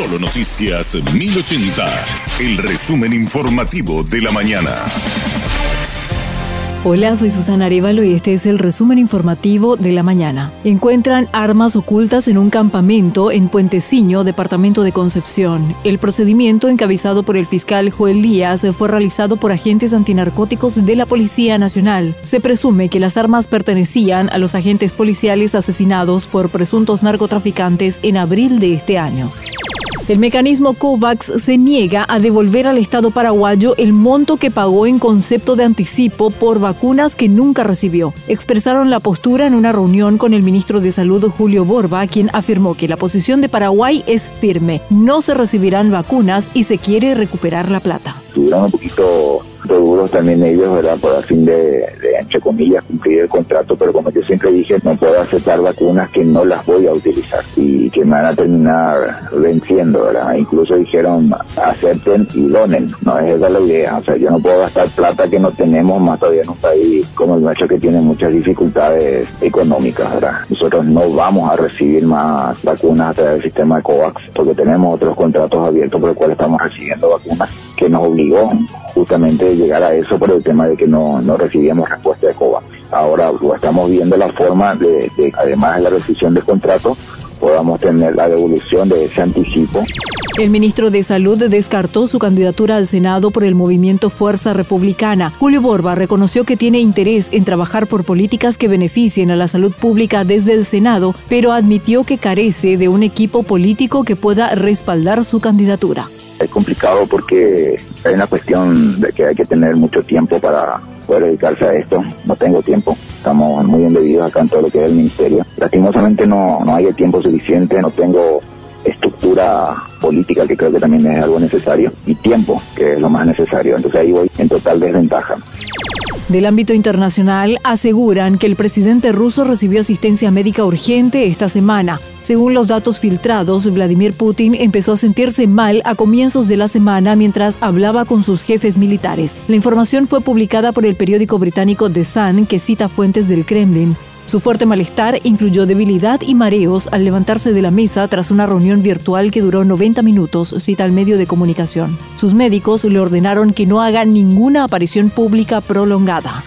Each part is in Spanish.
Solo Noticias 1080, el resumen informativo de la mañana. Hola, soy Susana Arevalo y este es el resumen informativo de la mañana. Encuentran armas ocultas en un campamento en Puenteciño, departamento de Concepción. El procedimiento, encabezado por el fiscal Joel Díaz, fue realizado por agentes antinarcóticos de la Policía Nacional. Se presume que las armas pertenecían a los agentes policiales asesinados por presuntos narcotraficantes en abril de este año. El mecanismo COVAX se niega a devolver al Estado paraguayo el monto que pagó en concepto de anticipo por vacunas que nunca recibió. Expresaron la postura en una reunión con el ministro de Salud Julio Borba, quien afirmó que la posición de Paraguay es firme. No se recibirán vacunas y se quiere recuperar la plata. un poquito duros también ellos, ¿verdad? Por el fin de, entre comillas, cumplir el contrato, pero como yo siempre dije, no puedo aceptar vacunas que no las voy a utilizar y que me van a terminar venciendo, ¿verdad? Incluso dijeron, acepten y donen, no es esa la idea, o sea, yo no puedo gastar plata que no tenemos, más todavía en un país como el nuestro que tiene muchas dificultades económicas, ¿verdad? Nosotros no vamos a recibir más vacunas a través del sistema de COVAX, porque tenemos otros contratos abiertos por el cual estamos recibiendo vacunas que nos obligó justamente llegar a eso por el tema de que no, no recibíamos respuesta de COVAX. Ahora estamos viendo la forma de, de, además de la rescisión del contrato, podamos tener la devolución de ese anticipo. El ministro de Salud descartó su candidatura al Senado por el movimiento Fuerza Republicana. Julio Borba reconoció que tiene interés en trabajar por políticas que beneficien a la salud pública desde el Senado, pero admitió que carece de un equipo político que pueda respaldar su candidatura. Es complicado porque hay una cuestión de que hay que tener mucho tiempo para poder dedicarse a esto. No tengo tiempo. Estamos muy embebidos acá en todo lo que es el ministerio. Lastimosamente no, no hay el tiempo suficiente, no tengo estructura política, que creo que también es algo necesario, y tiempo, que es lo más necesario. Entonces ahí voy en total desventaja. Del ámbito internacional aseguran que el presidente ruso recibió asistencia médica urgente esta semana. Según los datos filtrados, Vladimir Putin empezó a sentirse mal a comienzos de la semana mientras hablaba con sus jefes militares. La información fue publicada por el periódico británico The Sun, que cita fuentes del Kremlin. Su fuerte malestar incluyó debilidad y mareos al levantarse de la mesa tras una reunión virtual que duró 90 minutos, cita el medio de comunicación. Sus médicos le ordenaron que no haga ninguna aparición pública prolongada.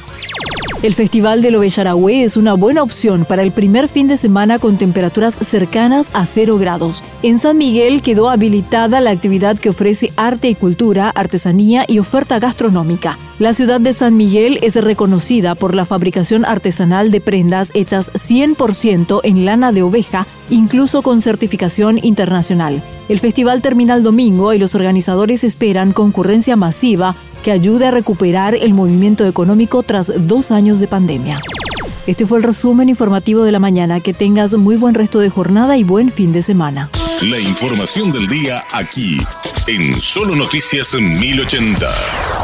El Festival de Lovellarahué es una buena opción para el primer fin de semana con temperaturas cercanas a 0 grados. En San Miguel quedó habilitada la actividad que ofrece arte y cultura, artesanía y oferta gastronómica. La ciudad de San Miguel es reconocida por la fabricación artesanal de prendas hechas 100% en lana de oveja, incluso con certificación internacional. El festival termina el domingo y los organizadores esperan concurrencia masiva que ayude a recuperar el movimiento económico tras dos años de pandemia. Este fue el resumen informativo de la mañana. Que tengas muy buen resto de jornada y buen fin de semana. La información del día aquí, en Solo Noticias 1080.